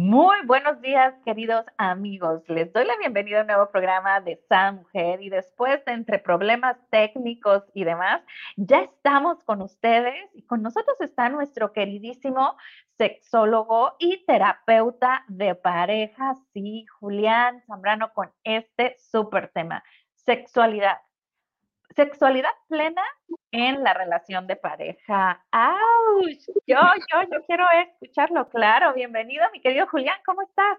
Muy buenos días, queridos amigos. Les doy la bienvenida a un nuevo programa de Sa Mujer y después de entre problemas técnicos y demás, ya estamos con ustedes y con nosotros está nuestro queridísimo sexólogo y terapeuta de pareja, sí, Julián Zambrano, con este súper tema, sexualidad. Sexualidad plena en la relación de pareja. ¡Auch! Yo, yo, yo quiero escucharlo, claro. Bienvenido, mi querido Julián, ¿cómo estás?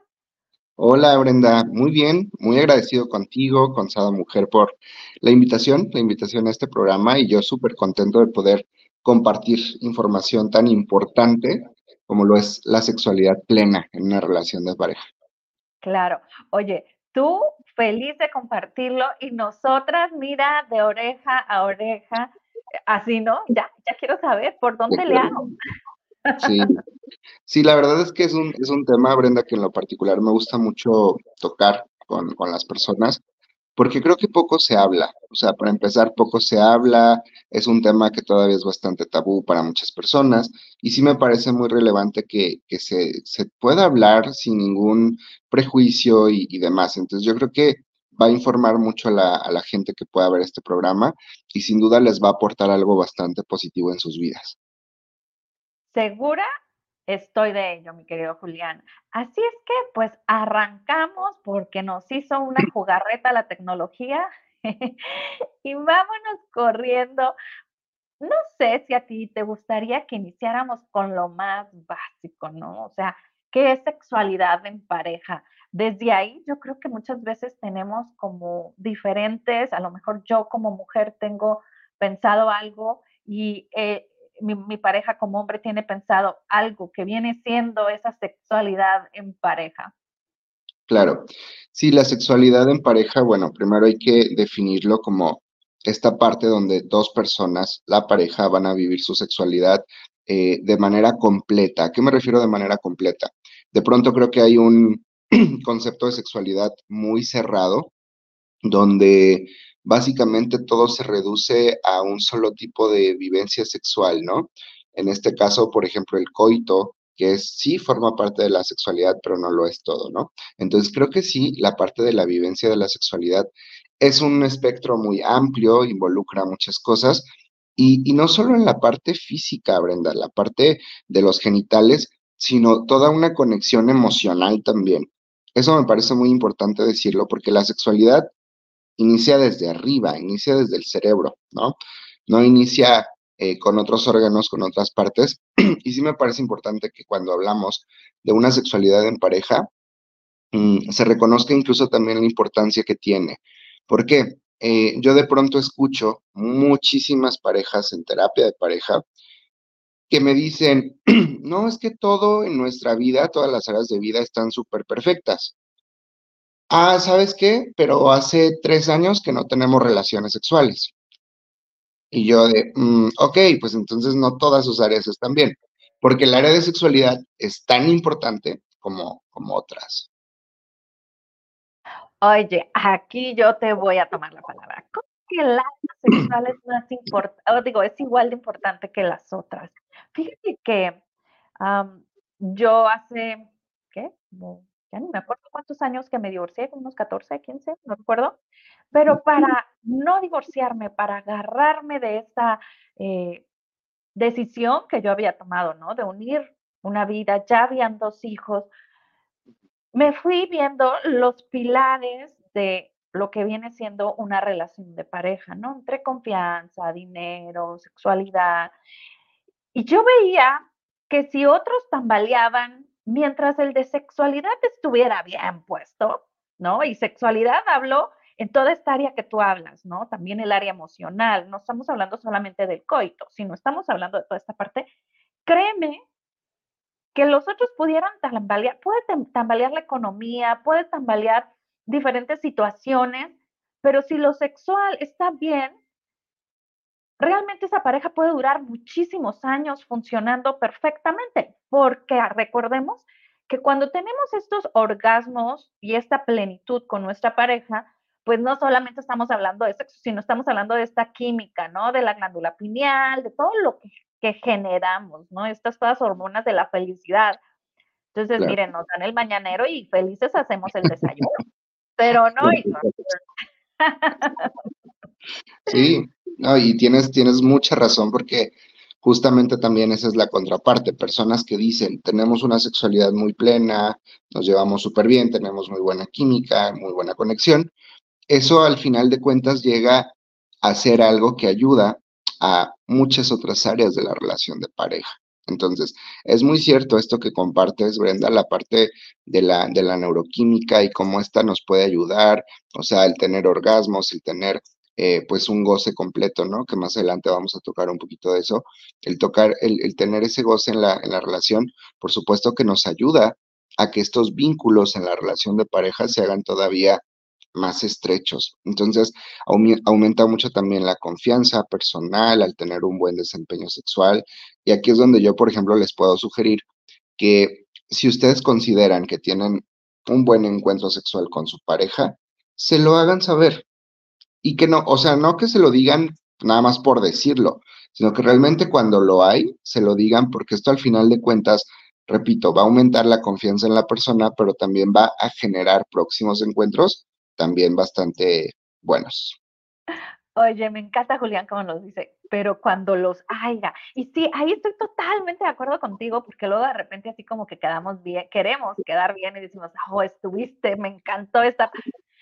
Hola, Brenda. Muy bien, muy agradecido contigo, con Sada Mujer, por la invitación, la invitación a este programa y yo súper contento de poder compartir información tan importante como lo es la sexualidad plena en una relación de pareja. Claro. Oye, tú feliz de compartirlo y nosotras, mira, de oreja a oreja, así, ¿no? Ya, ya quiero saber por dónde le hago. Sí. sí, la verdad es que es un, es un tema, Brenda, que en lo particular me gusta mucho tocar con, con las personas, porque creo que poco se habla. O sea, para empezar, poco se habla, es un tema que todavía es bastante tabú para muchas personas y sí me parece muy relevante que, se, pueda hablar sin ningún prejuicio y, demás. Entonces yo creo que va a informar mucho a la, a la gente que pueda ver este programa y sin duda les va a aportar algo bastante positivo en sus vidas. ¿Segura? Estoy de ello, mi querido Julián. Así es que, pues, arrancamos porque nos hizo una jugarreta la tecnología y vámonos corriendo. No sé si a ti te gustaría que iniciáramos con lo más básico, ¿no? O sea, ¿qué es sexualidad en pareja? Desde ahí yo creo que muchas veces tenemos como diferentes, a lo mejor yo como mujer tengo pensado algo y eh, mi, pareja como hombre tiene pensado algo que viene siendo esa sexualidad en pareja? Claro, sí, la sexualidad en pareja, bueno, primero hay que definirlo como esta parte donde dos personas, la pareja, van a vivir su sexualidad eh, de manera completa. ¿A qué me refiero de manera completa? De pronto creo que hay un concepto de sexualidad muy cerrado, donde básicamente todo se reduce a un solo tipo de vivencia sexual, ¿no? En este caso, por ejemplo, el coito, que sí forma parte de la sexualidad, pero no lo es todo, ¿no? Entonces creo que sí, la parte de la vivencia de la sexualidad es un espectro muy amplio, involucra muchas cosas, y, y no solo en la parte física, Brenda, la parte de los genitales, sino toda una conexión emocional también. Eso me parece muy importante decirlo porque la sexualidad inicia desde arriba, inicia desde el cerebro, ¿no? No inicia eh, con otros órganos, con otras partes. y sí me parece importante que cuando hablamos de una sexualidad en pareja, mm, se reconozca incluso también la importancia que tiene. ¿Por qué? Eh, yo de pronto escucho muchísimas parejas en terapia de pareja que me dicen, no, es que todo en nuestra vida, todas las áreas de vida están súper perfectas. Ah, ¿sabes qué? Pero hace tres años que no tenemos relaciones sexuales. Y yo de, mm, ok, pues entonces no todas sus áreas están bien, porque el área de sexualidad es tan importante como, como otras. Oye, aquí yo te voy a tomar la palabra. ¿Cómo que el área sexual es más importante, digo, es igual de importante que las otras? Fíjate que yo hace, ¿qué? ya no me acuerdo cuántos años que me divorcié, unos 14, 15, no recuerdo, pero para no divorciarme, para agarrarme de esa eh, decisión que yo había tomado, ¿no? De unir una vida, ya habían dos hijos, me fui viendo los pilares de lo que viene siendo una relación de pareja, ¿no? Entre confianza, dinero, sexualidad. Y yo veía que si otros tambaleaban mientras el de sexualidad estuviera bien puesto, ¿no? Y sexualidad hablo en toda esta área que tú hablas, ¿no? También el área emocional, no estamos hablando solamente del coito, sino estamos hablando de toda esta parte. Créeme que los otros pudieran tambalear, puede tambalear la economía, puede tambalear diferentes situaciones, pero si lo sexual está bien, realmente esa pareja puede durar muchísimos años funcionando perfectamente, porque recordemos que cuando tenemos estos orgasmos y esta plenitud con nuestra pareja, pues no solamente estamos hablando de sexo, sino estamos hablando de esta química, ¿no? De la glándula pineal, de todo lo que, generamos, ¿no? Estas todas hormonas de la felicidad. Entonces, miren, nos dan el mañanero y felices hacemos el desayuno. Pero no. Sí, no, y tienes, tienes mucha razón porque justamente también esa es la contraparte. Personas que dicen, tenemos una sexualidad muy plena, nos llevamos súper bien, tenemos muy buena química, muy buena conexión. Eso al final de cuentas llega a ser algo que ayuda a muchas otras áreas de la relación de pareja. Entonces, es muy cierto esto que compartes, Brenda, la parte de la, de la neuroquímica y cómo esta nos puede ayudar, o sea, el tener orgasmos, el tener eh, pues un goce completo, ¿no? Que más adelante vamos a tocar un poquito de eso. El tocar, el, el tener ese goce en la, en la relación, por supuesto que nos ayuda a que estos vínculos en la relación de pareja se hagan todavía más estrechos. Entonces, aumenta mucho también la confianza personal al tener un buen desempeño sexual. Y aquí es donde yo, por ejemplo, les puedo sugerir que si ustedes consideran que tienen un buen encuentro sexual con su pareja, se lo hagan saber. Y que no, o sea, no que se lo digan nada más por decirlo, sino que realmente cuando lo hay, se lo digan porque esto al final de cuentas, repito, va a aumentar la confianza en la persona, pero también va a generar próximos encuentros también bastante buenos. Oye, me encanta Julián como nos dice, pero cuando los haya, y sí, ahí estoy totalmente de acuerdo contigo, porque luego de repente así como que quedamos bien, queremos quedar bien y decimos, oh, estuviste, me encantó esta.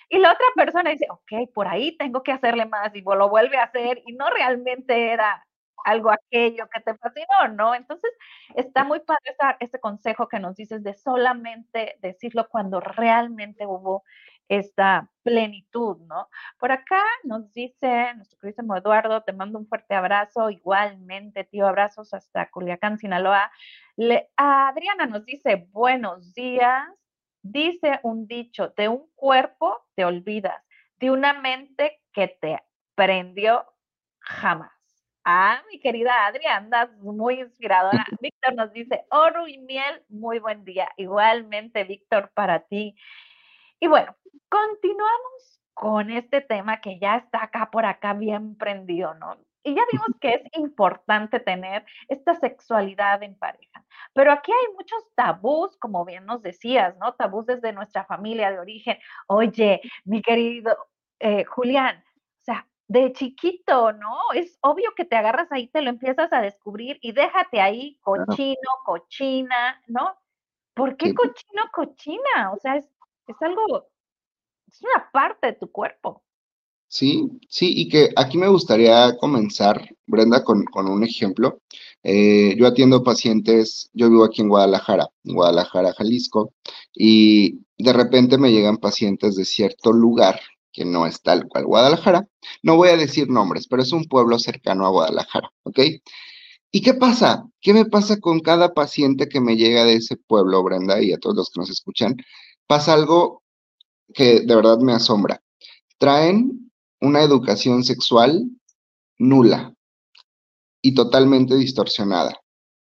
Y la otra persona dice, ok, por ahí tengo que hacerle más y lo vuelve a hacer y no realmente era algo aquello que te fascinó, ¿no? Entonces, está muy padre ese consejo que nos dices de solamente decirlo cuando realmente hubo esta plenitud, ¿no? Por acá nos dice nuestro querido Eduardo, te mando un fuerte abrazo, igualmente, tío, abrazos hasta Culiacán, Sinaloa. Le, Adriana nos dice, buenos días, dice un dicho, de un cuerpo te olvidas, de una mente que te prendió jamás. Ah, mi querida Adriana, andas muy inspiradora. Víctor nos dice, oro y miel, muy buen día. Igualmente, Víctor, para ti. Y bueno, continuamos con este tema que ya está acá por acá bien prendido, ¿no? Y ya vimos que es importante tener esta sexualidad en pareja. Pero aquí hay muchos tabús, como bien nos decías, ¿no? Tabús desde nuestra familia de origen. Oye, mi querido eh, Julián, o sea, de chiquito, ¿no? Es obvio que te agarras ahí, te lo empiezas a descubrir y déjate ahí cochino, cochina, ¿no? ¿Por qué cochino, cochina? O sea, es es algo, es una parte de tu cuerpo. Sí, sí, y que aquí me gustaría comenzar, Brenda, con, un ejemplo. Eh, yo atiendo pacientes, yo vivo aquí en Guadalajara, en Guadalajara, Jalisco, y de repente me llegan pacientes de cierto lugar que no es tal cual Guadalajara. No voy a decir nombres, pero es un pueblo cercano a Guadalajara, ¿ok? ¿Y qué pasa? ¿Qué me pasa con cada paciente que me llega de ese pueblo, Brenda, y a todos los que nos escuchan? Pasa algo que de verdad me asombra. Traen una educación sexual nula y totalmente distorsionada.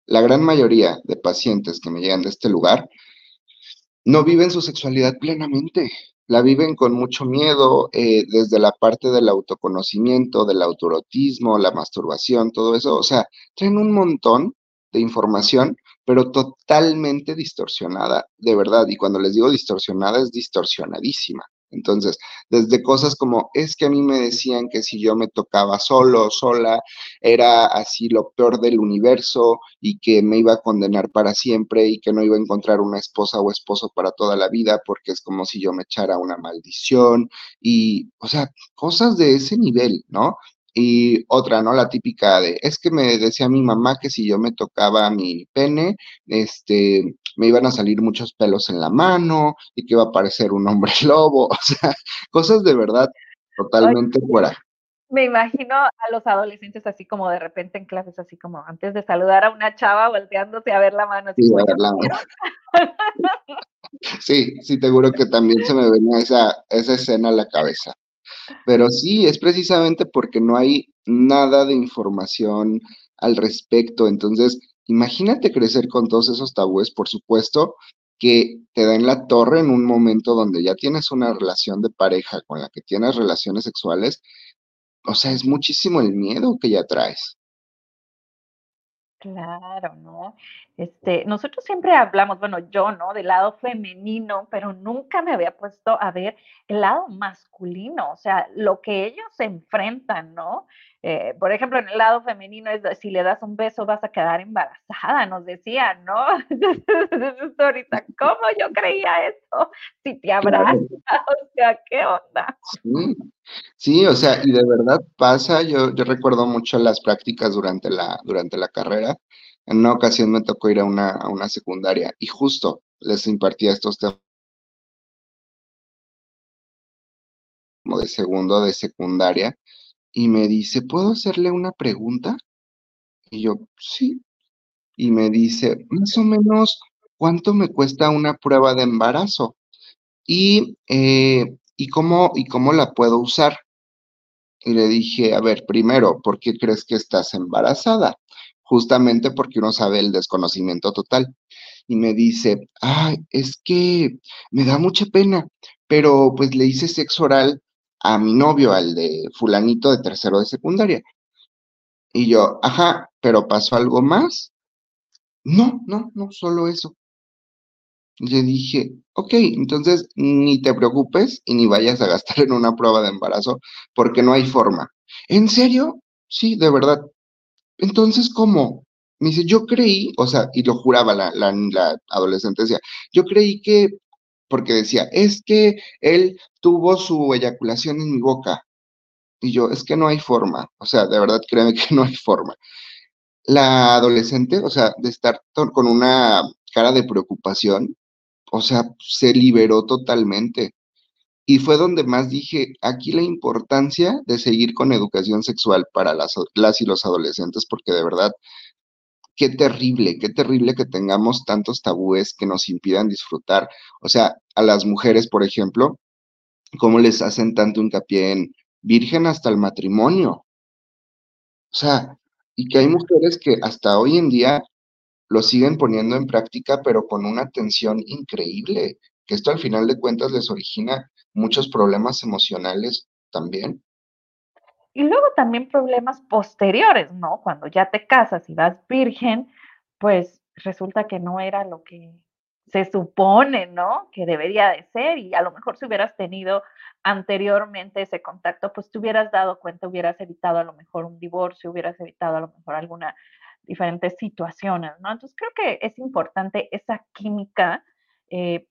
La gran mayoría de pacientes que me llegan de este lugar no viven su sexualidad plenamente, la viven con mucho miedo eh, desde la parte del autoconocimiento, del autorotismo, la masturbación, todo eso. O sea, traen un montón de información pero totalmente distorsionada, de verdad. Y cuando les digo distorsionada, es distorsionadísima. Entonces, desde cosas como, es que a mí me decían que si yo me tocaba solo o sola, era así lo peor del universo y que me iba a condenar para siempre y que no iba a encontrar una esposa o esposo para toda la vida porque es como si yo me echara una maldición y, o sea, cosas de ese nivel, ¿no? Y otra, ¿no? La típica de, es que me decía mi mamá que si yo me tocaba mi pene, este, me iban a salir muchos pelos en la mano y que iba a parecer un hombre lobo, o sea, cosas de verdad totalmente fuera. Me imagino a los adolescentes así como de repente en clases, así como antes de saludar a una chava volteándose a ver la mano. sí, a ver la mano. sí, sí, seguro que también se me venía esa, esa escena a la cabeza. Pero sí, es precisamente porque no hay nada de información al respecto. Entonces, imagínate crecer con todos esos tabúes, por supuesto, que te da en la torre en un momento donde ya tienes una relación de pareja con la que tienes relaciones sexuales. O sea, es muchísimo el miedo que ya traes. Claro, ¿no? Este, nosotros siempre hablamos, bueno, yo, ¿no? Del lado femenino, pero nunca me había puesto a ver el lado masculino, o sea, lo que ellos enfrentan, ¿no? Eh, por ejemplo, en el lado femenino es si le das un beso vas a quedar embarazada, nos decían, ¿no? ahorita, ¿cómo yo creía eso? Si te abraza, o sea, ¿qué onda? Sí, sí, o sea, y de verdad pasa, yo, yo recuerdo mucho las prácticas durante la, durante la carrera. En una ocasión me tocó ir a una, a una secundaria y justo les impartía estos temas como de segundo de secundaria y me dice, ¿puedo hacerle una pregunta? Y yo, sí. Y me dice, más o menos, ¿cuánto me cuesta una prueba de embarazo? Y, eh, ¿y, cómo, ¿y cómo la puedo usar? Y le dije, a ver, primero, ¿por qué crees que estás embarazada? Justamente porque uno sabe el desconocimiento total. Y me dice, ay, es que me da mucha pena, pero pues le hice sexo oral a mi novio, al de fulanito de tercero de secundaria. Y yo, ajá, pero pasó algo más. No, no, no, solo eso. Le dije, ok, entonces ni te preocupes y ni vayas a gastar en una prueba de embarazo porque no hay forma. ¿En serio? Sí, de verdad. Entonces, ¿cómo? Me dice, yo creí, o sea, y lo juraba la, la, la adolescente, decía, yo creí que porque decía, es que él tuvo su eyaculación en mi boca. Y yo, es que no hay forma, o sea, de verdad créeme que no hay forma. La adolescente, o sea, de estar con una cara de preocupación, o sea, se liberó totalmente. Y fue donde más dije, aquí la importancia de seguir con educación sexual para las, las y los adolescentes, porque de verdad qué terrible, qué terrible que tengamos tantos tabúes que nos impidan disfrutar. O sea, a las mujeres, por ejemplo, ¿cómo les hacen tanto hincapié en virgen hasta el matrimonio? O sea, y que hay mujeres que hasta hoy en día lo siguen poniendo en práctica, pero con una tensión increíble, que esto al final de cuentas les origina muchos problemas emocionales también. Y luego también problemas posteriores, ¿no? Cuando ya te casas y vas virgen, pues resulta que no era lo que se supone, ¿no? Que debería de ser y a lo mejor si hubieras tenido anteriormente ese contacto, pues te hubieras dado cuenta, hubieras evitado a lo mejor un divorcio, hubieras evitado a lo mejor alguna diferentes situaciones, ¿no? Entonces creo que es importante esa química, eh,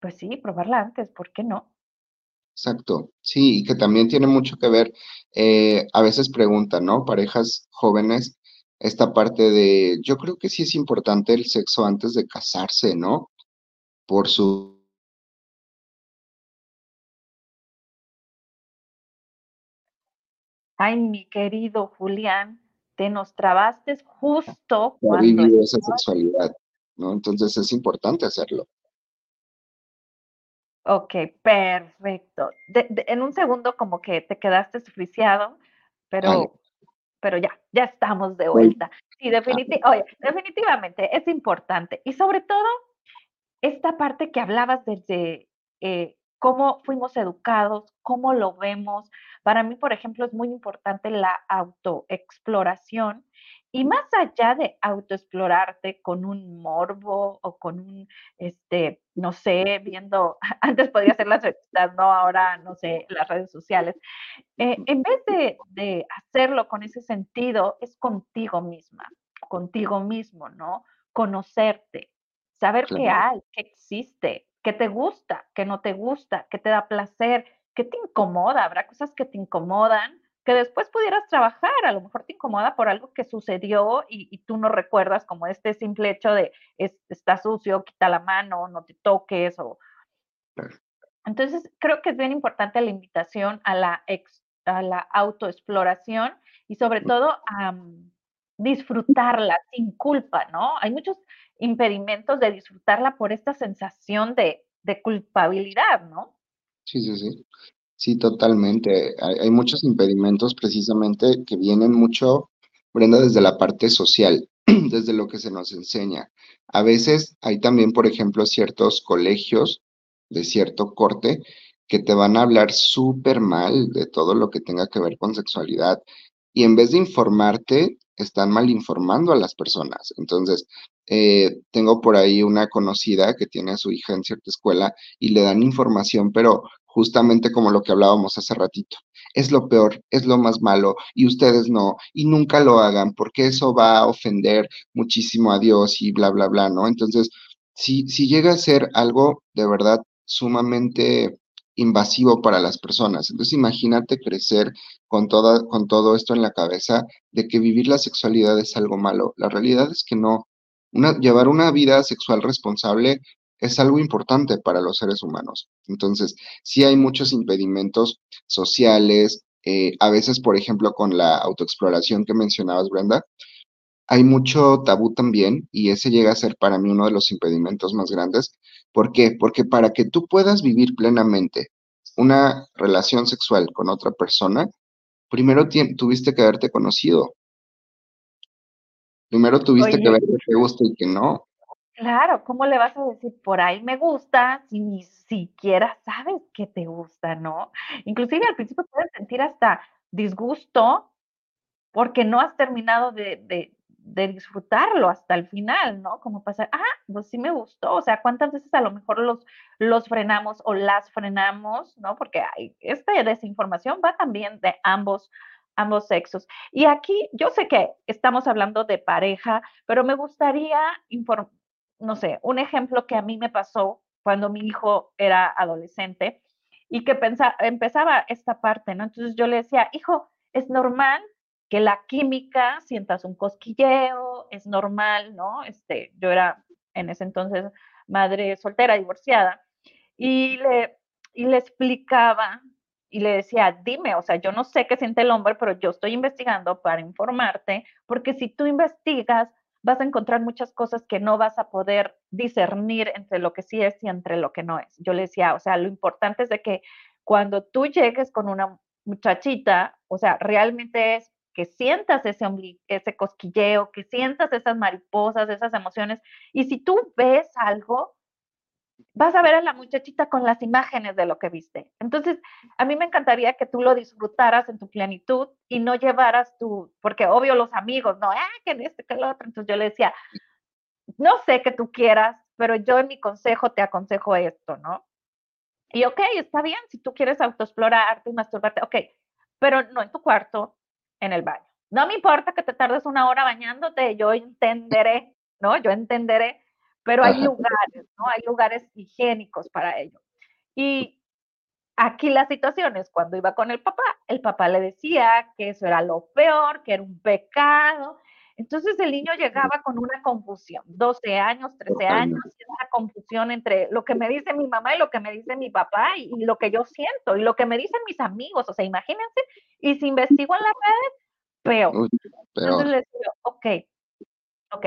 pues sí, probarla antes, ¿por qué no? Exacto, sí, y que también tiene mucho que ver, eh, a veces preguntan, ¿no? Parejas jóvenes, esta parte de, yo creo que sí es importante el sexo antes de casarse, ¿no? Por su... Ay, mi querido Julián, te nos trabaste justo cuando... Vivido esa sexualidad, ¿no? Entonces es importante hacerlo. Ok, perfecto. en un segundo como que te quedaste suficiado, pero, pero ya, ya estamos de vuelta. Sí, oye, definitivamente es importante. Y sobre todo, esta parte que hablabas desde eh, cómo fuimos educados, cómo lo vemos. Para mí, por ejemplo, es muy importante la autoexploración y más allá de autoexplorarte con un morbo o con un, este, no sé, viendo, antes podía hacer las revistas, no, ahora, no sé, las redes sociales, eh, en vez de, de hacerlo con ese sentido, es contigo misma, contigo mismo, ¿no? Conocerte, saber qué hay, qué existe, qué te gusta, qué no te gusta, qué te da placer, qué te incomoda, habrá cosas que te incomodan que después pudieras trabajar, a lo mejor te incomoda por algo que sucedió y, tú no recuerdas como este simple hecho de está sucio, quita la mano, no te toques o... Entonces, creo que es bien importante la invitación a la, a la autoexploración y sobre todo a disfrutarla sin culpa, ¿no? Hay muchos impedimentos de disfrutarla por esta sensación de, de culpabilidad, ¿no? Sí, sí, sí. Sí, totalmente. Hay, muchos impedimentos precisamente que vienen mucho, Brenda, desde la parte social, desde lo que se nos enseña. A veces hay también, por ejemplo, ciertos colegios de cierto corte que te van a hablar súper mal de todo lo que tenga que ver con sexualidad y en vez de informarte, están mal informando a las personas. Entonces, eh, tengo por ahí una conocida que tiene a su hija en cierta escuela y le dan información, pero justamente como lo que hablábamos hace ratito. Es lo peor, es lo más malo y ustedes no, y nunca lo hagan porque eso va a ofender muchísimo a Dios y bla, bla, bla, ¿no? Entonces, si, si llega a ser algo de verdad sumamente invasivo para las personas. Entonces imagínate crecer con, toda, con todo esto en la cabeza de que vivir la sexualidad es algo malo. La realidad es que no. Llevar una vida sexual responsable es algo importante para los seres humanos. Entonces, sí hay muchos impedimentos sociales, eh, a veces, por ejemplo, con la autoexploración que mencionabas, Brenda, hay mucho tabú también y ese llega a ser para mí uno de los impedimentos más grandes. ¿Por qué? Porque para que tú puedas vivir plenamente una relación sexual con otra persona, primero tuviste que haberte conocido. Primero tuviste que ver qué te gusta y qué no. Claro, ¿cómo le vas a decir por ahí me gusta si ni siquiera sabes que te gusta, no? Inclusive al principio puedes sentir hasta disgusto porque no has terminado de, de disfrutarlo hasta el final, ¿no? Como pasar, ah, pues sí me gustó, o sea, ¿cuántas veces a lo mejor los, los frenamos o las frenamos, ¿no? Porque hay, esta desinformación va también de ambos, ambos sexos. Y aquí yo sé que estamos hablando de pareja, pero me gustaría, no sé, un ejemplo que a mí me pasó cuando mi hijo era adolescente y que empezaba esta parte, ¿no? Entonces yo le decía, hijo, es normal que la química sientas un cosquilleo, es normal, ¿no? Este, yo era en ese entonces madre soltera, divorciada, y le, y le explicaba y le decía, dime, o sea, yo no sé qué siente el hombre, pero yo estoy investigando para informarte, porque si tú investigas, vas a encontrar muchas cosas que no vas a poder discernir entre lo que sí es y entre lo que no es. Yo le decía, o sea, lo importante es de que cuando tú llegues con una muchachita, o sea, realmente es que sientas ese, ese cosquilleo, que sientas esas mariposas, esas emociones. Y si tú ves algo, vas a ver a la muchachita con las imágenes de lo que viste. Entonces, a mí me encantaría que tú lo disfrutaras en tu plenitud y no llevaras tu, porque obvio los amigos, no, ah, que este, que el otro. Entonces yo le decía, no sé qué tú quieras, pero yo en mi consejo te aconsejo esto, ¿no? Y ok, está bien, si tú quieres autoexplorarte y masturbarte, ok, pero no en tu cuarto, en el baño. No me importa que te tardes una hora bañándote, yo entenderé, ¿no? Yo entenderé, pero hay lugares, ¿no? Hay lugares higiénicos para ello. Y aquí la situación es cuando iba con el papá, el papá le decía que eso era lo peor, que era un pecado. Entonces el niño llegaba con una confusión, 12 años, 13 años, una confusión entre lo que me dice mi mamá y lo que me dice mi papá y, y, lo que yo siento y lo que me dicen mis amigos. O sea, imagínense y si investigo en las redes, peor. Entonces les digo, ok, ok,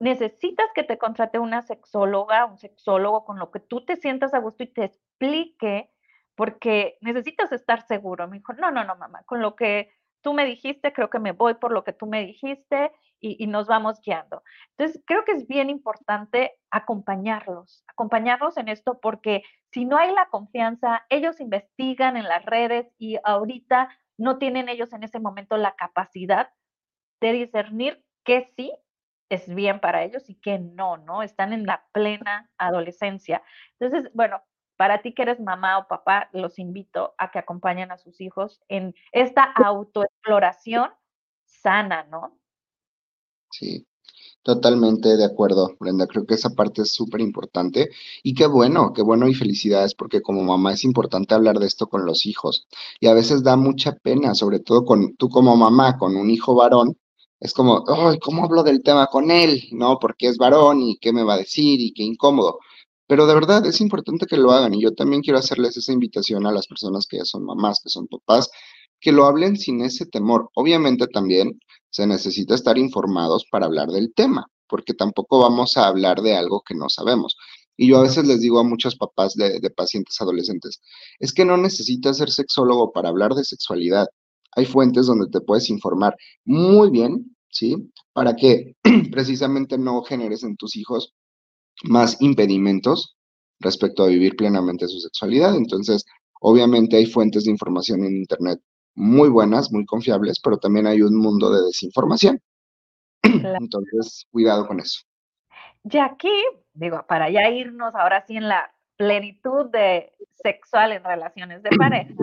necesitas que te contrate una sexóloga, un sexólogo con lo que tú te sientas a gusto y te explique, porque necesitas estar seguro. Me dijo, no, no, no, mamá, con lo que tú me dijiste, creo que me voy por lo que tú me dijiste y, nos vamos guiando. Entonces, creo que es bien importante acompañarlos, acompañarlos en esto porque si no hay la confianza, ellos investigan en las redes y ahorita no tienen ellos en ese momento la capacidad de discernir qué sí es bien para ellos y qué no, ¿no? Están en la plena adolescencia. Entonces, bueno, para ti que eres mamá o papá, los invito a que acompañen a sus hijos en esta autoexploración sana, ¿no? Sí. Totalmente de acuerdo, Brenda. Creo que esa parte es súper importante. Y qué bueno, qué bueno y felicidades, porque como mamá es importante hablar de esto con los hijos. Y a veces da mucha pena, sobre todo con tú como mamá, con un hijo varón. Es como, ay, ¿cómo hablo del tema con él? ¿No? Porque es varón y qué me va a decir y qué incómodo. Pero de verdad es importante que lo hagan. Y yo también quiero hacerles esa invitación a las personas que ya son mamás, que son papás, que lo hablen sin ese temor. Obviamente también se necesita estar informados para hablar del tema, porque tampoco vamos a hablar de algo que no sabemos. Y yo a veces les digo a muchos papás de, pacientes adolescentes, es que no necesitas ser sexólogo para hablar de sexualidad. Hay fuentes donde te puedes informar muy bien, ¿sí? Para que precisamente no generes en tus hijos más impedimentos respecto a vivir plenamente su sexualidad. Entonces, obviamente hay fuentes de información en Internet muy buenas, muy confiables, pero también hay un mundo de desinformación. Entonces, cuidado con eso. Y aquí, digo, para ya irnos ahora sí en la plenitud de sexual en relaciones de pareja,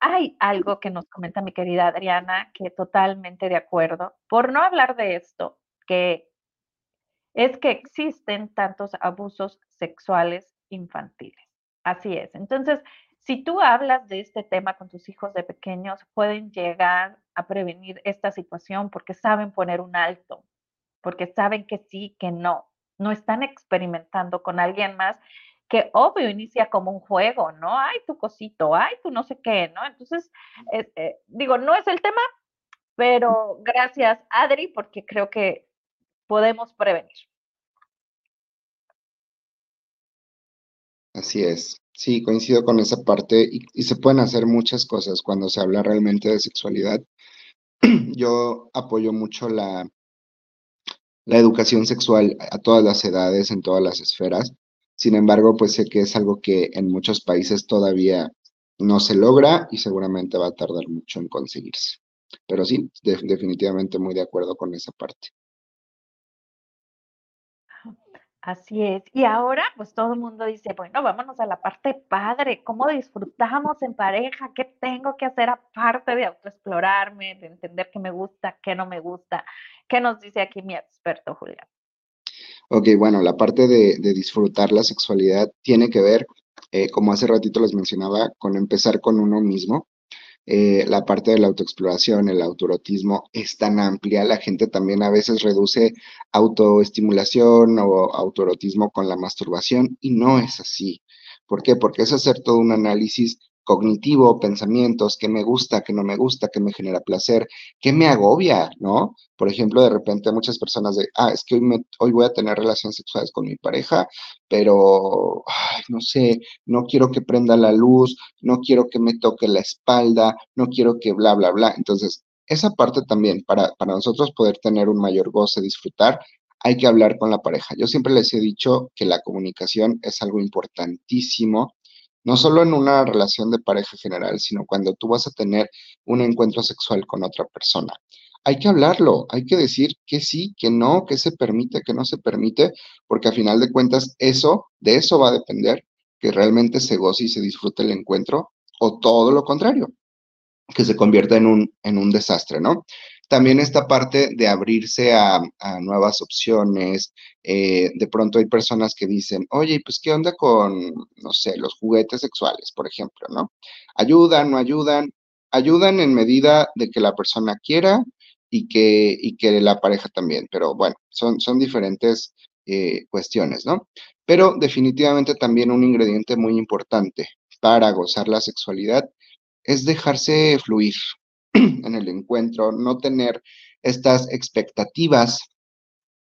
hay algo que nos comenta mi querida Adriana, que totalmente de acuerdo, por no hablar de esto, que es que existen tantos abusos sexuales infantiles. Así es. Entonces, si tú hablas de este tema con tus hijos de pequeños, pueden llegar a prevenir esta situación porque saben poner un alto, porque saben que sí, que no. No están experimentando con alguien más que obvio inicia como un juego, ¿no? Ay, tu cosito, ay, tu no sé qué, ¿no? Entonces, eh, digo, no es el tema, pero gracias, Adri, porque creo que podemos prevenir. Así es. Sí, coincido con esa parte y, se pueden hacer muchas cosas cuando se habla realmente de sexualidad. Yo apoyo mucho la, la educación sexual a todas las edades, en todas las esferas. Sin embargo, pues sé que es algo que en muchos países todavía no se logra y seguramente va a tardar mucho en conseguirse. Pero sí, definitivamente muy de acuerdo con esa parte. Así es. Y ahora, pues todo el mundo dice, bueno, vámonos a la parte padre, ¿cómo disfrutamos en pareja? ¿Qué tengo que hacer aparte de autoexplorarme, de entender qué me gusta, qué no me gusta? ¿Qué nos dice aquí mi experto, Julián? Ok, bueno, la parte de, disfrutar la sexualidad tiene que ver, eh, como hace ratito les mencionaba, con empezar con uno mismo. Eh, la parte de la autoexploración, el autorotismo es tan amplia, la gente también a veces reduce autoestimulación o autorotismo con la masturbación y no es así. ¿Por qué? Porque es hacer todo un análisis cognitivo, pensamientos, qué me gusta, qué no me gusta, qué me genera placer, qué me agobia, ¿no? Por ejemplo, de repente muchas personas de, ah, es que hoy, me, hoy voy a tener relaciones sexuales con mi pareja, pero, ay, no sé, no quiero que prenda la luz, no quiero que me toque la espalda, no quiero que bla, bla, bla. Entonces, esa parte también, para, para nosotros poder tener un mayor goce, disfrutar, hay que hablar con la pareja. Yo siempre les he dicho que la comunicación es algo importantísimo no solo en una relación de pareja general, sino cuando tú vas a tener un encuentro sexual con otra persona. Hay que hablarlo, hay que decir que sí, que no, que se permite, que no se permite, porque a final de cuentas eso, de eso va a depender que realmente se goce y se disfrute el encuentro, o todo lo contrario, que se convierta en un, en un desastre, ¿no? También esta parte de abrirse a, nuevas opciones. Eh, de pronto hay personas que dicen, oye, pues ¿qué onda con, no sé, los juguetes sexuales, por ejemplo, ¿no? ¿Ayudan, no ayudan? Ayudan en medida de que la persona quiera y que, y que la pareja también, pero bueno, son, diferentes eh, cuestiones, ¿no? Pero definitivamente también un ingrediente muy importante para gozar la sexualidad es dejarse fluir, en el encuentro, no tener estas expectativas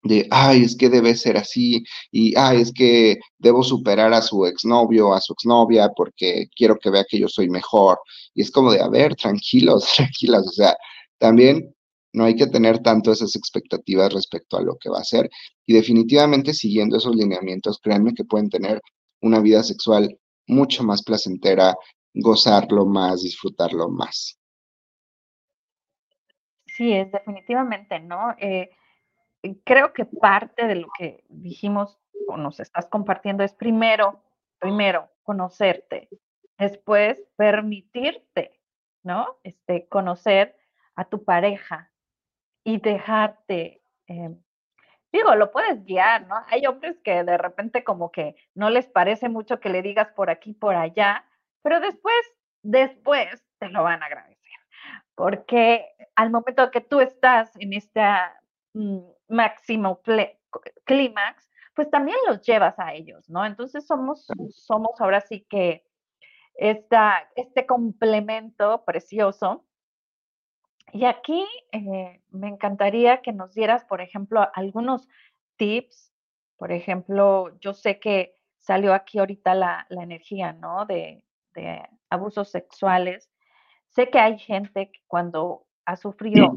de, ay, es que debe ser así, y ay, es que debo superar a su exnovio, a su exnovia, porque quiero que vea que yo soy mejor. Y es como de, a ver, tranquilos, tranquilas, o sea, también no hay que tener tanto esas expectativas respecto a lo que va a ser. Y definitivamente siguiendo esos lineamientos, créanme que pueden tener una vida sexual mucho más placentera, gozarlo más, disfrutarlo más. Sí, es definitivamente, ¿no? Eh, creo que parte de lo que dijimos o nos estás compartiendo es primero, primero, conocerte, después permitirte, ¿no? Este, conocer a tu pareja y dejarte, eh, digo, lo puedes guiar, ¿no? Hay hombres que de repente como que no les parece mucho que le digas por aquí, por allá, pero después, después te lo van a agradecer porque al momento que tú estás en este máximo clímax, pues también los llevas a ellos, ¿no? Entonces somos, somos ahora sí que esta, este complemento precioso. Y aquí eh, me encantaría que nos dieras, por ejemplo, algunos tips. Por ejemplo, yo sé que salió aquí ahorita la, energía, ¿no? De, de abusos sexuales. Sé que hay gente que cuando ha sufrido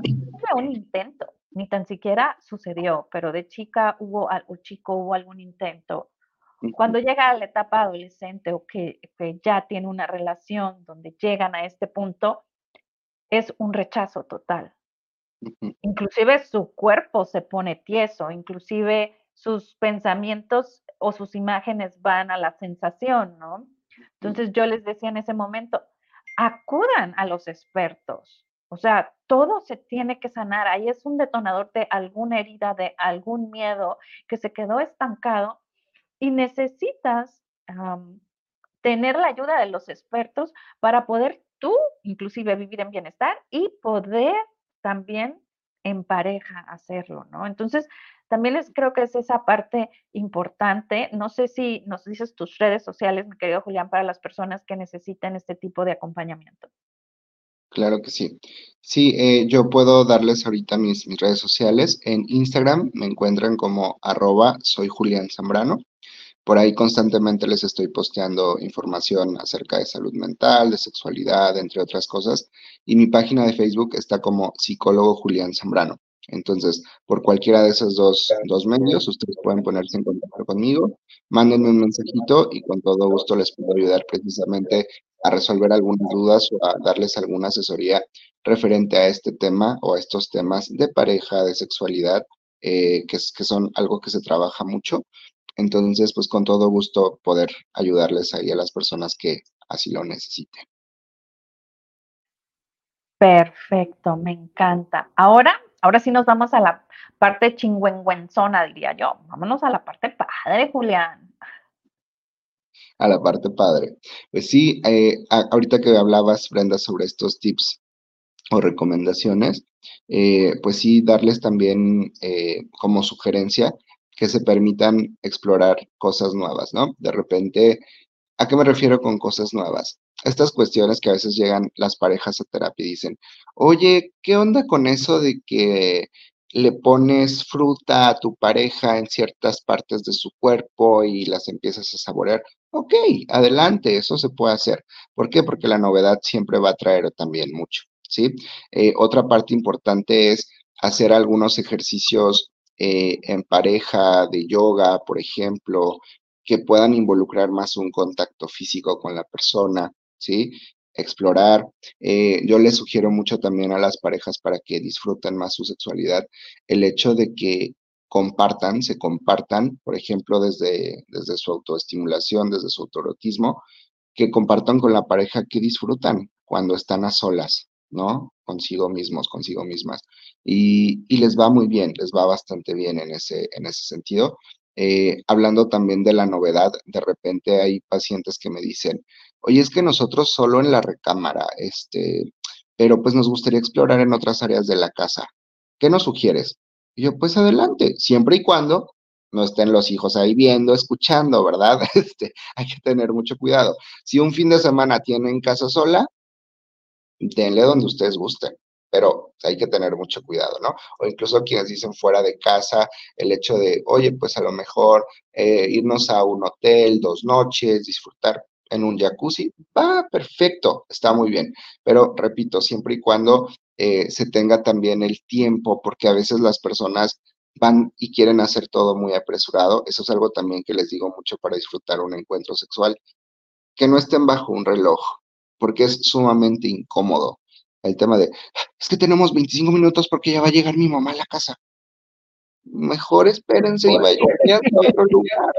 un intento, ni tan siquiera sucedió, pero de chica hubo o chico hubo algún intento. Cuando llega a la etapa adolescente o que, ya tiene una relación donde llegan a este punto, es un rechazo total. Inclusive su cuerpo se pone tieso, inclusive sus pensamientos o sus imágenes van a la sensación, ¿no? Entonces yo les decía en ese momento, acudan a los expertos. O sea, todo se tiene que sanar. Ahí es un detonador de alguna herida, de algún miedo que se quedó estancado y necesitas tener la ayuda de los expertos para poder tú inclusive vivir en bienestar y poder también en pareja hacerlo, ¿no? Entonces, también les creo que es esa parte importante. No sé si nos dices tus redes sociales, mi querido Julián, para las personas que necesiten este tipo de acompañamiento. Claro que sí. Sí, eh, yo puedo darles ahorita mis, mis, redes sociales. En Instagram me encuentran como arroba soy Julián Zambrano. Por ahí constantemente les estoy posteando información acerca de salud mental, de sexualidad, entre otras cosas. Y mi página de Facebook está como psicólogo Julián Zambrano. Entonces, por cualquiera de esos dos, dos medios, ustedes pueden ponerse en contacto conmigo, mándenme un mensajito y con todo gusto les puedo ayudar precisamente a resolver algunas dudas o a darles alguna asesoría referente a este tema o a estos temas de pareja, de sexualidad, eh, que, que son algo que se trabaja mucho entonces, pues con todo gusto poder ayudarles ahí a las personas que así lo necesiten. Perfecto, me encanta. Ahora, ahora sí nos vamos a la parte chingüengüenzona, diría yo. Vámonos a la parte padre, Julián. A la parte padre. Pues sí, eh, ahorita que hablabas, Brenda, sobre estos tips o recomendaciones, eh, pues sí, darles también eh, como sugerencia que se permitan explorar cosas nuevas, ¿no? De repente, ¿a qué me refiero con cosas nuevas? Estas cuestiones que a veces llegan las parejas a terapia y dicen, oye, ¿qué onda con eso de que le pones fruta a tu pareja en ciertas partes de su cuerpo y las empiezas a saborear? Ok, adelante, eso se puede hacer. ¿Por qué? Porque la novedad siempre va a traer también mucho, ¿sí? Eh, otra parte importante es hacer algunos ejercicios eh, en pareja, de yoga, por ejemplo, que puedan involucrar más un contacto físico con la persona, ¿sí? Explorar. Eh, yo les sugiero mucho también a las parejas para que disfruten más su sexualidad, el hecho de que compartan, se compartan, por ejemplo, desde, desde su autoestimulación, desde su autorotismo, que compartan con la pareja que disfrutan cuando están a solas, ¿no? Consigo mismos, consigo mismas. Y, les va muy bien, les va bastante bien en ese, en ese sentido. Eh, hablando también de la novedad, de repente hay pacientes que me dicen, oye, es que nosotros solo en la recámara, este, pero pues nos gustaría explorar en otras áreas de la casa. ¿Qué nos sugieres? Y yo, pues adelante, siempre y cuando no estén los hijos ahí viendo, escuchando, ¿verdad? Este, hay que tener mucho cuidado. Si un fin de semana tienen casa sola, denle donde ustedes gusten, pero hay que tener mucho cuidado, ¿no? O incluso quienes dicen fuera de casa, el hecho de, oye, pues a lo mejor eh, irnos a un hotel dos noches, disfrutar en un jacuzzi, va perfecto, está muy bien, pero repito, siempre y cuando eh, se tenga también el tiempo, porque a veces las personas van y quieren hacer todo muy apresurado, eso es algo también que les digo mucho para disfrutar un encuentro sexual, que no estén bajo un reloj, porque es sumamente incómodo. El tema de, es que tenemos 25 minutos porque ya va a llegar mi mamá a la casa. Mejor espérense y vayan a otro lugar.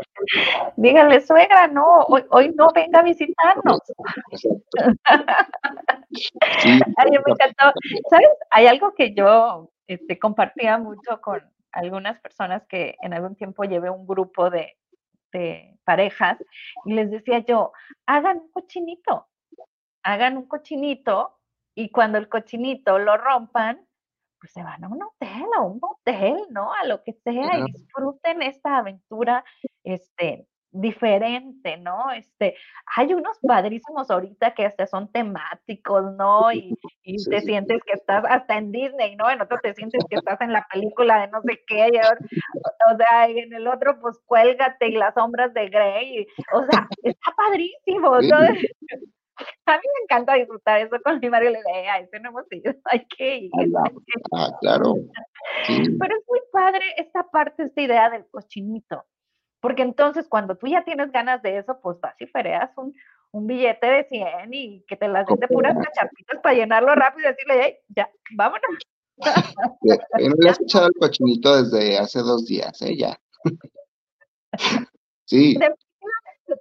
Dígale, suegra, no, hoy, no venga a visitarnos. Ay, me encantó. ¿Sabes? Hay algo que yo este, compartía mucho con algunas personas que en algún tiempo llevé un grupo de, de parejas y les decía yo, hagan un cochinito, hagan un cochinito y cuando el cochinito lo rompan, pues se van a un hotel, a un hotel, ¿no? A lo que sea y disfruten esta aventura, este, diferente, ¿no? Este, hay unos padrísimos ahorita que hasta son temáticos, ¿no? Y, te sientes que estás hasta en Disney, ¿no? En otro te sientes que estás en la película de no sé qué, o sea, y en el otro, pues cuélgate y las sombras de Grey, o sea, está padrísimo, a mí me encanta disfrutar eso con mi Mario. Le digo, eh, ese no hemos ido, hay que ir. Ah, claro. Pero es muy padre esta parte, esta idea del cochinito. Porque entonces cuando tú ya tienes ganas de eso, pues vas y fereas un, un billete de 100 y que te las den de puras cachapitas para llenarlo rápido y decirle, hey, ya, vámonos. no le has echado el cochinito desde hace dos días, ¿eh? Ya. sí.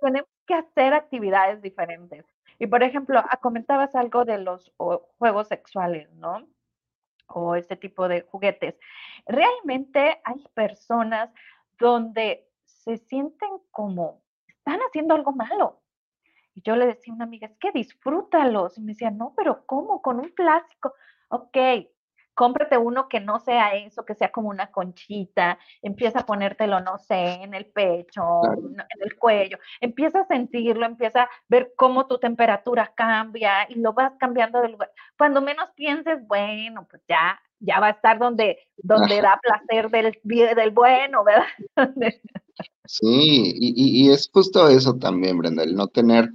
Tenemos que hacer actividades diferentes. Y por ejemplo, ah, comentabas algo de los juegos sexuales, ¿no? O este tipo de juguetes. Realmente hay personas donde se sienten como están haciendo algo malo. Y yo le decía a una amiga, es que disfrútalos. Y me decía, no, pero ¿cómo? Con un plástico. Ok, cómprate uno que no sea eso, que sea como una conchita, empieza a ponértelo, no sé, en el pecho, en el cuello, empieza a sentirlo, empieza a ver cómo tu temperatura cambia y lo vas cambiando de lugar. Cuando menos pienses, bueno, pues ya, ya va a estar donde, donde da placer del, del bueno, ¿verdad? sí, y, es justo eso también, Brenda, el no tener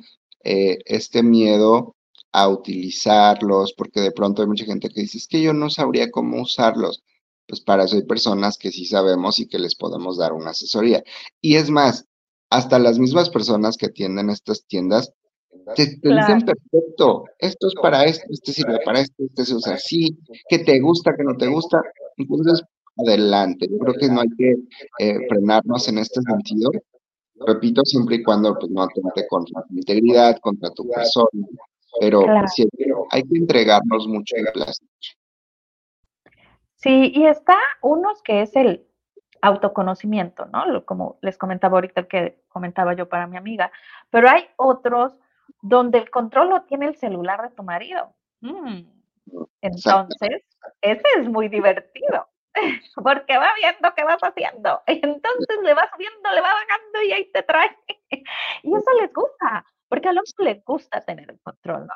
eh, este miedo a utilizarlos, porque de pronto hay mucha gente que dice, es que yo no sabría cómo usarlos. Pues para eso hay personas que sí sabemos y que les podemos dar una asesoría. Y es más, hasta las mismas personas que atienden estas tiendas te, dicen perfecto, esto es para esto, este sirve para esto, este se usa así, que te gusta, que no te gusta. Entonces, adelante. Yo creo que no hay que eh, frenarnos en este sentido. Repito, siempre y cuando pues, no atente contra tu integridad, contra tu persona, pero hay que entregarnos mucho de plástico. Sí, y está unos que es el autoconocimiento, ¿no? Como les comentaba ahorita que comentaba yo para mi amiga, pero hay otros donde el control lo tiene el celular de tu marido. Mm. Entonces, ese es muy divertido, porque va viendo qué vas haciendo. Entonces le vas subiendo, le va bajando y ahí te trae. Y eso les gusta, porque a los les gusta tener el control, ¿no?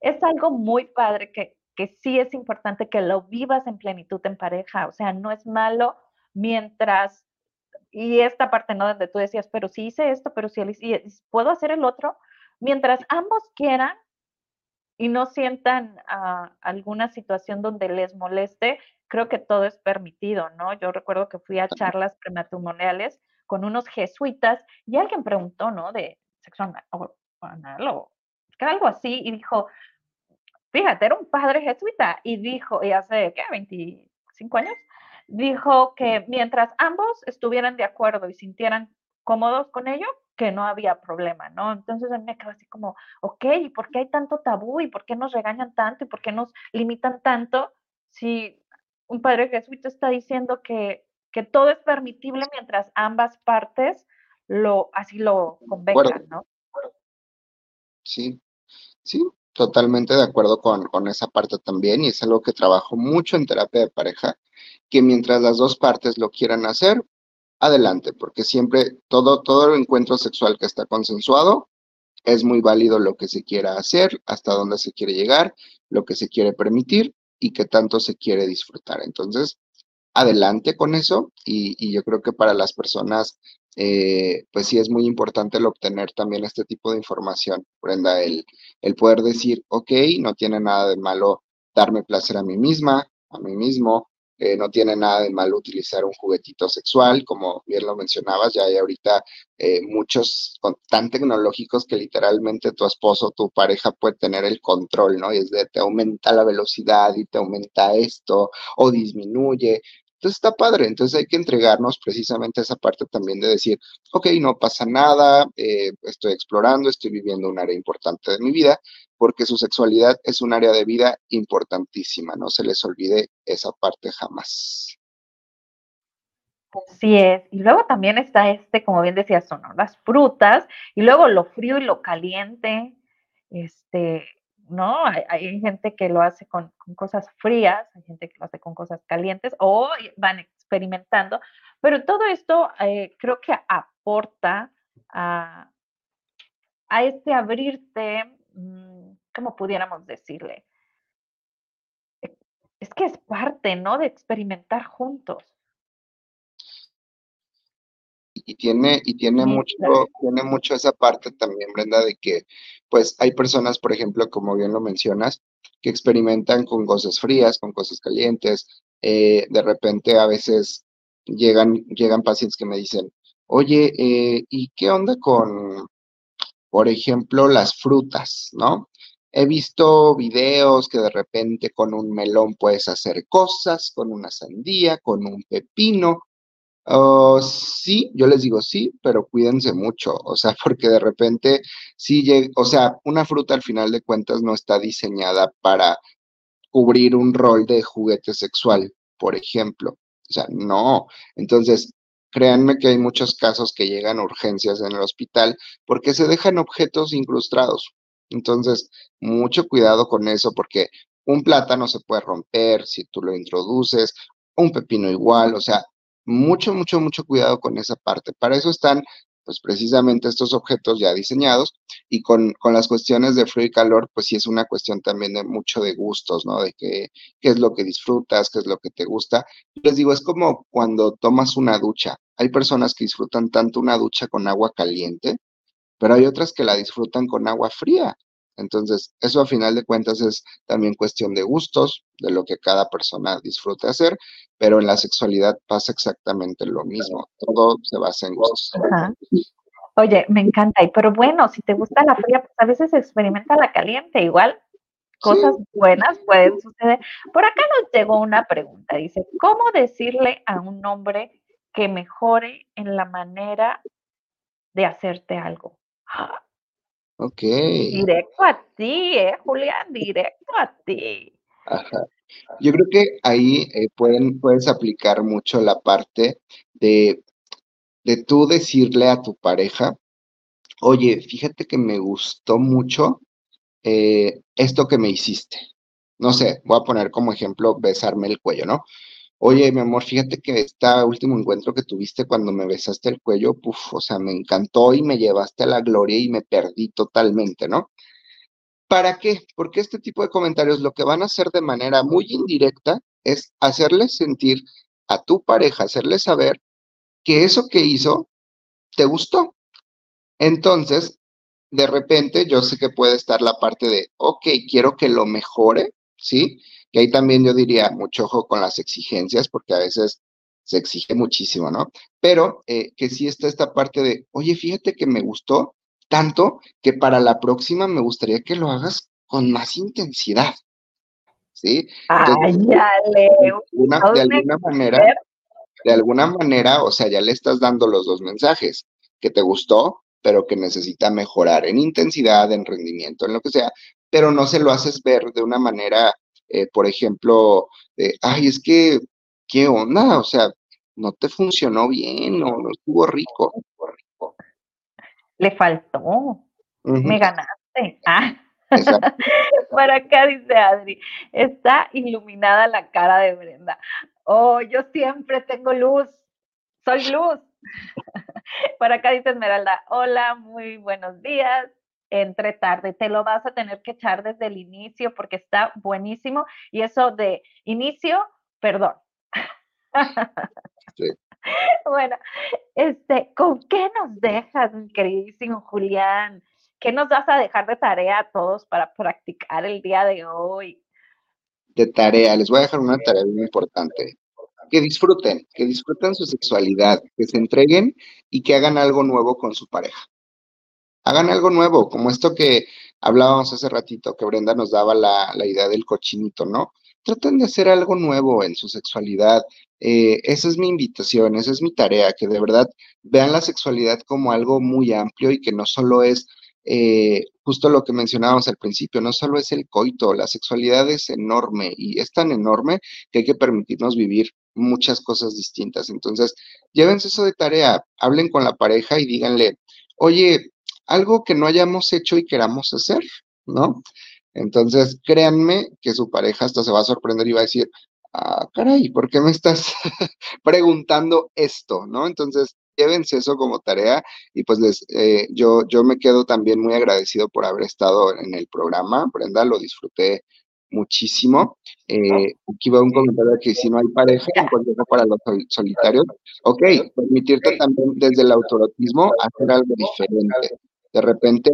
Es, algo muy padre que, que sí es importante que lo vivas en plenitud en pareja, o sea, no es malo mientras, y esta parte, ¿no? Donde tú decías, pero si hice esto, pero si puedo hacer el otro, mientras ambos quieran y no sientan ah, alguna situación donde les moleste, creo que todo es permitido, ¿no? Yo recuerdo que fui a charlas prematrimoniales con unos jesuitas y alguien preguntó, ¿no? De, sexo anal o, algo así, y dijo, fíjate, era un padre jesuita, y dijo, y hace, ¿qué? 25 años, dijo que mientras ambos estuvieran de acuerdo y sintieran cómodos con ello, que no había problema, ¿no? Entonces a mí me quedó así como, ok, ¿y por qué hay tanto tabú? ¿Y por qué nos regañan tanto? ¿Y por qué nos limitan tanto? Si un padre jesuita está diciendo que, que todo es permitible mientras ambas partes lo, así lo convengan, ¿no? Sí, sí, totalmente de acuerdo con, con, esa parte también y es algo que trabajo mucho en terapia de pareja, que mientras las dos partes lo quieran hacer, adelante, porque siempre todo, todo el encuentro sexual que está consensuado es muy válido lo que se quiera hacer, hasta dónde se quiere llegar, lo que se quiere permitir y que tanto se quiere disfrutar. Entonces, adelante con eso y, y yo creo que para las personas eh, pues sí es muy importante el obtener también este tipo de información, Brenda, el, poder decir, ok, no tiene nada de malo darme placer a mí misma, a mí mismo, eh, no tiene nada de malo utilizar un juguetito sexual, como bien lo mencionabas, ya hay ahorita eh, muchos tan tecnológicos que literalmente tu esposo, tu pareja puede tener el control, ¿no? Y es de te aumenta la velocidad y te aumenta esto o disminuye. Entonces está padre, entonces hay que entregarnos precisamente a esa parte también de decir, ok, no pasa nada, eh, estoy explorando, estoy viviendo un área importante de mi vida, porque su sexualidad es un área de vida importantísima, no se les olvide esa parte jamás. Así es. Y luego también está este, como bien decías, son las frutas, y luego lo frío y lo caliente, este, ¿no? Hay, gente que lo hace con, cosas frías, hay gente que lo hace con cosas calientes o van experimentando, pero todo esto eh, creo que aporta a, este abrirte, mm, ¿cómo pudiéramos decirle? Es que es parte, ¿no? De experimentar juntos y tiene, y tiene mucho, tiene mucho esa parte también, Brenda, de que pues hay personas, por ejemplo, como bien lo mencionas, que experimentan con cosas frías, con cosas calientes. Eh, de repente a veces llegan, llegan pacientes que me dicen, oye, eh, ¿y qué onda con, Por ejemplo, las frutas, ¿no? He visto videos que de repente con un melón puedes hacer cosas, con una sandía, con un pepino. Oh, sí, yo les digo sí, pero cuídense mucho, o sea, porque de repente sí llega, o sea, una fruta al final de cuentas no está diseñada para cubrir un rol de juguete sexual, por ejemplo. O sea, no. Entonces, créanme que hay muchos casos que llegan a urgencias en el hospital porque se dejan objetos incrustados. Entonces, mucho cuidado con eso porque un plátano se puede romper si tú lo introduces, un pepino igual, o sea, mucho, mucho, mucho cuidado con esa parte. Para eso están pues precisamente estos objetos ya diseñados y con, las cuestiones de frío y calor, pues sí es una cuestión también de mucho de gustos, ¿no? De qué, qué es lo que disfrutas, qué es lo que te gusta. Les digo, es como cuando tomas una ducha. Hay personas que disfrutan tanto una ducha con agua caliente, pero hay otras que la disfrutan con agua fría. Entonces, eso a final de cuentas es también cuestión de gustos, de lo que cada persona disfrute hacer, pero en la sexualidad pasa exactamente lo mismo. Todo se basa en gustos. Oye, me encanta. Pero bueno, si te gusta la fría, pues a veces experimenta la caliente. Igual, cosas buenas pueden suceder. Por acá nos llegó una pregunta. Dice, ¿cómo decirle a un hombre que mejore en la manera de hacerte algo? Ok. Directo a ti, ¿eh, Julián? Directo a ti. Ajá. Yo creo que ahí eh, pueden, puedes aplicar mucho la parte de, de tú decirle a tu pareja, oye, fíjate que me gustó mucho eh, esto que me hiciste. No sé, voy a poner como ejemplo besarme el cuello, ¿no? Oye, mi amor, fíjate que este último encuentro que tuviste cuando me besaste el cuello, puf, o sea, me encantó y me llevaste a la gloria y me perdí totalmente, ¿no? ¿Para qué? Porque este tipo de comentarios lo que van a hacer de manera muy indirecta es hacerle sentir a tu pareja, hacerle saber que eso que hizo te gustó. Entonces, de repente, yo sé que puede estar la parte de, ok, quiero que lo mejore, ¿sí? Y ahí también yo diría mucho ojo con las exigencias, porque a veces se exige muchísimo, ¿no? Pero eh, que sí está esta parte de, oye, fíjate que me gustó tanto que para la próxima me gustaría que lo hagas con más intensidad. ¿Sí? Ay, ya de alguna manera, de alguna manera, o sea, ya le estás dando los dos mensajes, que te gustó, pero que necesita mejorar en intensidad, en rendimiento, en lo que sea, pero no se lo haces ver de una manera eh, por ejemplo, ay, es que, ¿qué onda? O sea, no te funcionó bien no estuvo rico. Le faltó. Me ganaste. Ah. Por acá dice Adri, está iluminada la cara de Brenda. Oh, yo siempre tengo luz. Soy luz. Por acá dice Esmeralda, hola, muy buenos días entre tarde. Te lo vas a tener que echar desde el inicio porque está buenísimo. Y eso de inicio, perdón. Bueno, este, ¿con qué nos dejas, mi queridísimo Julián? ¿Qué nos vas a dejar de tarea a todos para practicar el día de hoy? De tarea, les voy a dejar una tarea muy importante. Que disfruten, que disfruten su sexualidad, que se entreguen y que hagan algo nuevo con su pareja hagan algo nuevo, como esto que hablábamos hace ratito, que Brenda nos daba la, idea del cochinito, ¿no? Traten de hacer algo nuevo en su sexualidad. Eh, esa es mi invitación, esa es mi tarea, que de verdad vean la sexualidad como algo muy amplio y que no solo es eh, justo lo que mencionábamos al principio, no solo es el coito, la sexualidad es enorme y es tan enorme que hay que permitirnos vivir muchas cosas distintas. Entonces, llévense eso de tarea, hablen con la pareja y díganle, oye, algo que no hayamos hecho y queramos hacer, ¿no? Entonces, créanme que su pareja hasta se va a sorprender y va a decir, ah, caray, ¿por qué me estás preguntando esto, no? Entonces, llévense eso como tarea y pues les, eh, yo, yo me quedo también muy agradecido por haber estado en el programa, Brenda, lo disfruté muchísimo. Eh, aquí va un comentario que si no hay pareja, consejo para los solitarios. Ok, permitirte también desde el autorotismo hacer algo diferente. De repente,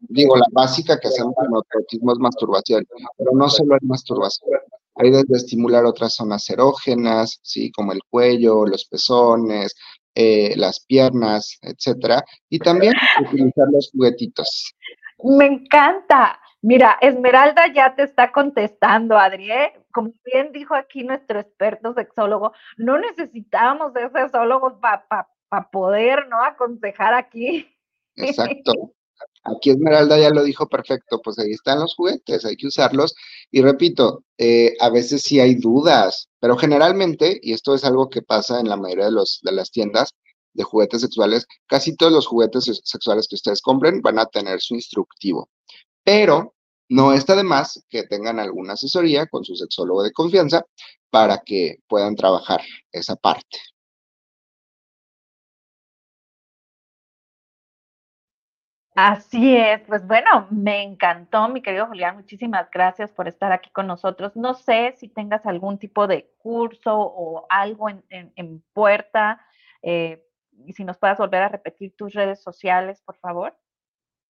digo, la básica que hacemos en autorotismo es masturbación, pero no solo es masturbación. Hay desde estimular otras zonas erógenas, ¿sí? Como el cuello, los pezones, eh, las piernas, etcétera, y también utilizar los juguetitos. Me encanta. Mira, Esmeralda ya te está contestando, Adri. ¿eh? Como bien dijo aquí nuestro experto sexólogo, no necesitamos de sexólogos para poder, ¿no? Aconsejar aquí. Exacto. Aquí Esmeralda ya lo dijo perfecto, pues ahí están los juguetes, hay que usarlos. Y repito, eh, a veces sí hay dudas, pero generalmente, y esto es algo que pasa en la mayoría de, los, de las tiendas de juguetes sexuales, casi todos los juguetes sexuales que ustedes compren van a tener su instructivo. Pero no está de más que tengan alguna asesoría con su sexólogo de confianza para que puedan trabajar esa parte. Así es, pues bueno, me encantó, mi querido Julián, muchísimas gracias por estar aquí con nosotros. No sé si tengas algún tipo de curso o algo en, puerta, eh, y si nos puedas volver a repetir tus redes sociales, por favor.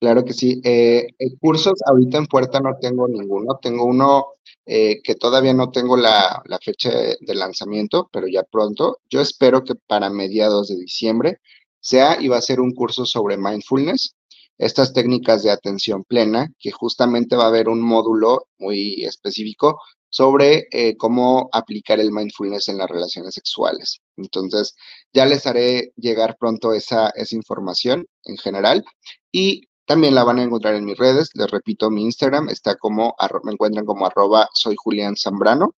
Claro que sí. Eh, cursos ahorita en puerta no tengo ninguno. Tengo uno eh, que todavía no tengo la, la fecha de lanzamiento, pero ya pronto. Yo espero que para mediados de diciembre sea y va a ser un curso sobre mindfulness estas técnicas de atención plena, que justamente va a haber un módulo muy específico sobre eh, cómo aplicar el mindfulness en las relaciones sexuales. Entonces, ya les haré llegar pronto esa, esa información en general y también la van a encontrar en mis redes. Les repito, mi Instagram está como, me encuentran como arroba soy Julián Zambrano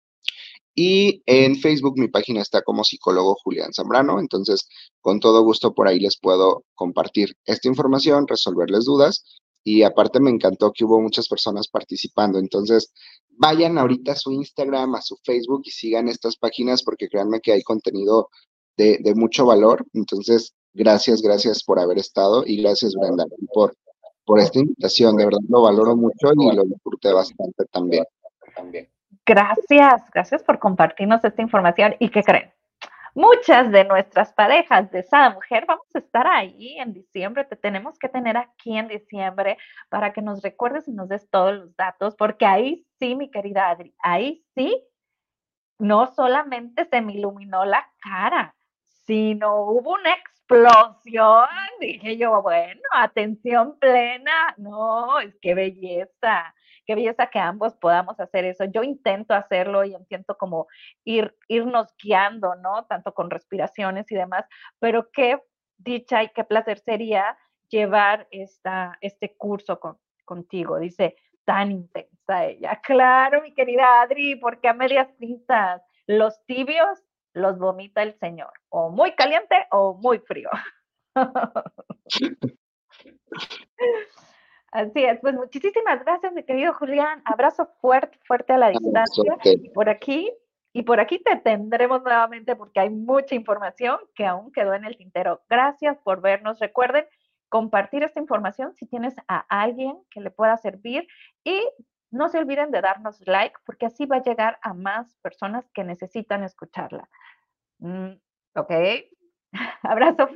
y en Facebook mi página está como psicólogo Julián Zambrano, entonces con todo gusto por ahí les puedo compartir esta información, resolverles dudas y aparte me encantó que hubo muchas personas participando, entonces vayan ahorita a su Instagram, a su Facebook y sigan estas páginas porque créanme que hay contenido de, de mucho valor, entonces gracias, gracias por haber estado y gracias Brenda por, por esta invitación, de verdad lo valoro mucho y lo disfruté bastante también. también. Gracias, gracias por compartirnos esta información. ¿Y qué creen? Muchas de nuestras parejas de Sada Mujer vamos a estar ahí en diciembre. Te tenemos que tener aquí en diciembre para que nos recuerdes y nos des todos los datos, porque ahí sí, mi querida Adri, ahí sí, no solamente se me iluminó la cara, sino hubo una explosión. Dije yo, bueno, atención plena. No, es que belleza qué belleza que ambos podamos hacer eso. Yo intento hacerlo y intento como ir, irnos guiando, ¿no? Tanto con respiraciones y demás, pero qué dicha y qué placer sería llevar esta, este curso contigo. Dice, tan intensa ella. Claro, mi querida Adri, porque a medias tintas, los tibios los vomita el Señor, o muy caliente o muy frío. Así es, pues muchísimas gracias, mi querido Julián. Abrazo fuerte, fuerte a la distancia. Y por aquí, y por aquí te tendremos nuevamente porque hay mucha información que aún quedó en el tintero. Gracias por vernos. Recuerden compartir esta información si tienes a alguien que le pueda servir y no se olviden de darnos like porque así va a llegar a más personas que necesitan escucharla. Mm, ok. Abrazo fuerte.